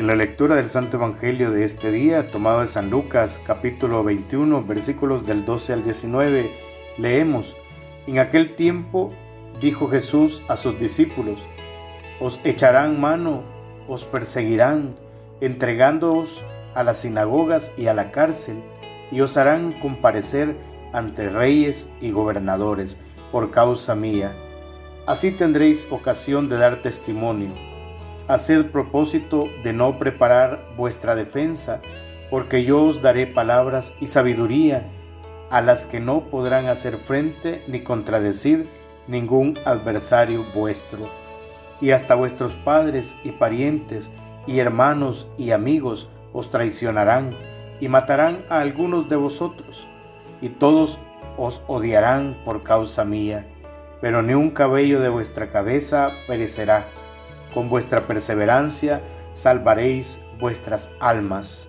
En la lectura del Santo Evangelio de este día, tomado de San Lucas, capítulo 21, versículos del 12 al 19, leemos, En aquel tiempo dijo Jesús a sus discípulos, Os echarán mano, os perseguirán, entregándoos a las sinagogas y a la cárcel, y os harán comparecer ante reyes y gobernadores por causa mía. Así tendréis ocasión de dar testimonio. Haced propósito de no preparar vuestra defensa, porque yo os daré palabras y sabiduría a las que no podrán hacer frente ni contradecir ningún adversario vuestro. Y hasta vuestros padres y parientes y hermanos y amigos os traicionarán y matarán a algunos de vosotros, y todos os odiarán por causa mía, pero ni un cabello de vuestra cabeza perecerá. Con vuestra perseverancia salvaréis vuestras almas.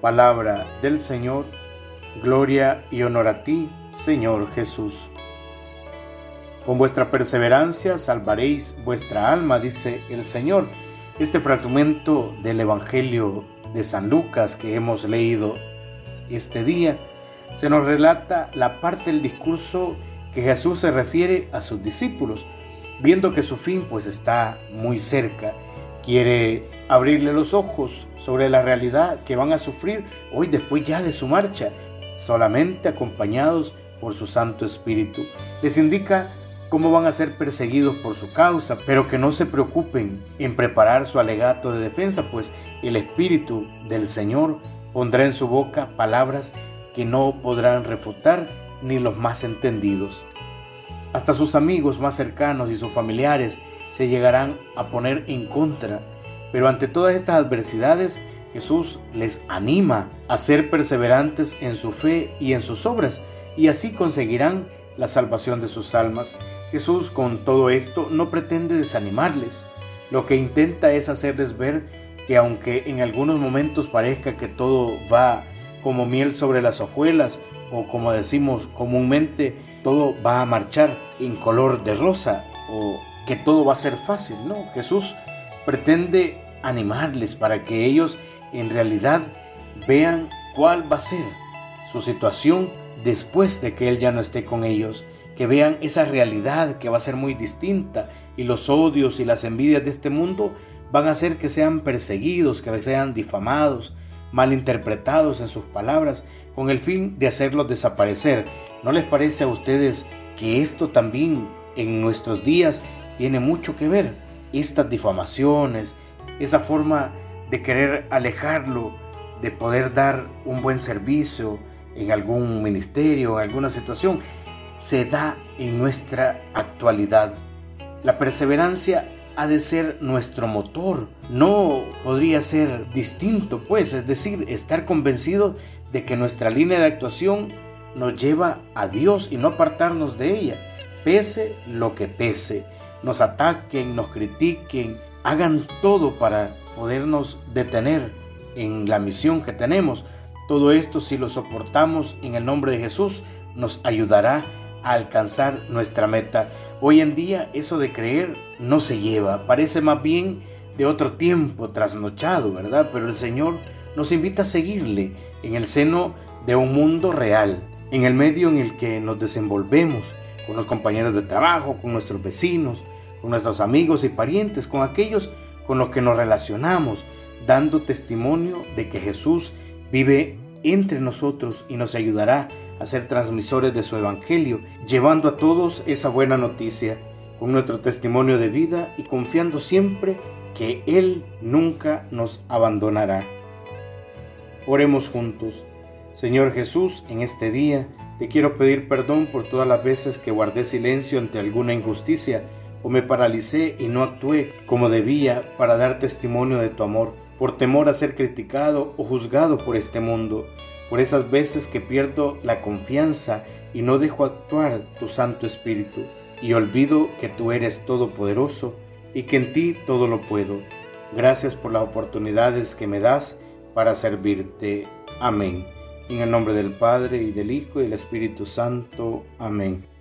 Palabra del Señor, gloria y honor a ti, Señor Jesús. Con vuestra perseverancia salvaréis vuestra alma, dice el Señor. Este fragmento del Evangelio de San Lucas que hemos leído este día, se nos relata la parte del discurso que Jesús se refiere a sus discípulos, viendo que su fin pues está muy cerca. Quiere abrirle los ojos sobre la realidad que van a sufrir hoy después ya de su marcha, solamente acompañados por su Santo Espíritu. Les indica cómo van a ser perseguidos por su causa, pero que no se preocupen en preparar su alegato de defensa, pues el Espíritu del Señor pondrá en su boca palabras que no podrán refutar ni los más entendidos. Hasta sus amigos más cercanos y sus familiares se llegarán a poner en contra, pero ante todas estas adversidades Jesús les anima a ser perseverantes en su fe y en sus obras, y así conseguirán la salvación de sus almas. Jesús con todo esto no pretende desanimarles, lo que intenta es hacerles ver que aunque en algunos momentos parezca que todo va como miel sobre las hojuelas o como decimos comúnmente, todo va a marchar en color de rosa o que todo va a ser fácil, no, Jesús pretende animarles para que ellos en realidad vean cuál va a ser su situación después de que Él ya no esté con ellos, que vean esa realidad que va a ser muy distinta y los odios y las envidias de este mundo van a hacer que sean perseguidos, que sean difamados, malinterpretados en sus palabras, con el fin de hacerlos desaparecer. ¿No les parece a ustedes que esto también en nuestros días tiene mucho que ver? Estas difamaciones, esa forma de querer alejarlo, de poder dar un buen servicio, en algún ministerio, en alguna situación, se da en nuestra actualidad. La perseverancia ha de ser nuestro motor, no podría ser distinto, pues, es decir, estar convencido de que nuestra línea de actuación nos lleva a Dios y no apartarnos de ella, pese lo que pese, nos ataquen, nos critiquen, hagan todo para podernos detener en la misión que tenemos, todo esto, si lo soportamos en el nombre de Jesús, nos ayudará alcanzar nuestra meta. Hoy en día eso de creer no se lleva, parece más bien de otro tiempo trasnochado, ¿verdad? Pero el Señor nos invita a seguirle en el seno de un mundo real, en el medio en el que nos desenvolvemos, con los compañeros de trabajo, con nuestros vecinos, con nuestros amigos y parientes, con aquellos con los que nos relacionamos, dando testimonio de que Jesús vive entre nosotros y nos ayudará a ser transmisores de su Evangelio, llevando a todos esa buena noticia con nuestro testimonio de vida y confiando siempre que Él nunca nos abandonará. Oremos juntos. Señor Jesús, en este día te quiero pedir perdón por todas las veces que guardé silencio ante alguna injusticia o me paralicé y no actué como debía para dar testimonio de tu amor por temor a ser criticado o juzgado por este mundo, por esas veces que pierdo la confianza y no dejo actuar tu Santo Espíritu, y olvido que tú eres todopoderoso y que en ti todo lo puedo. Gracias por las oportunidades que me das para servirte. Amén. En el nombre del Padre y del Hijo y del Espíritu Santo. Amén.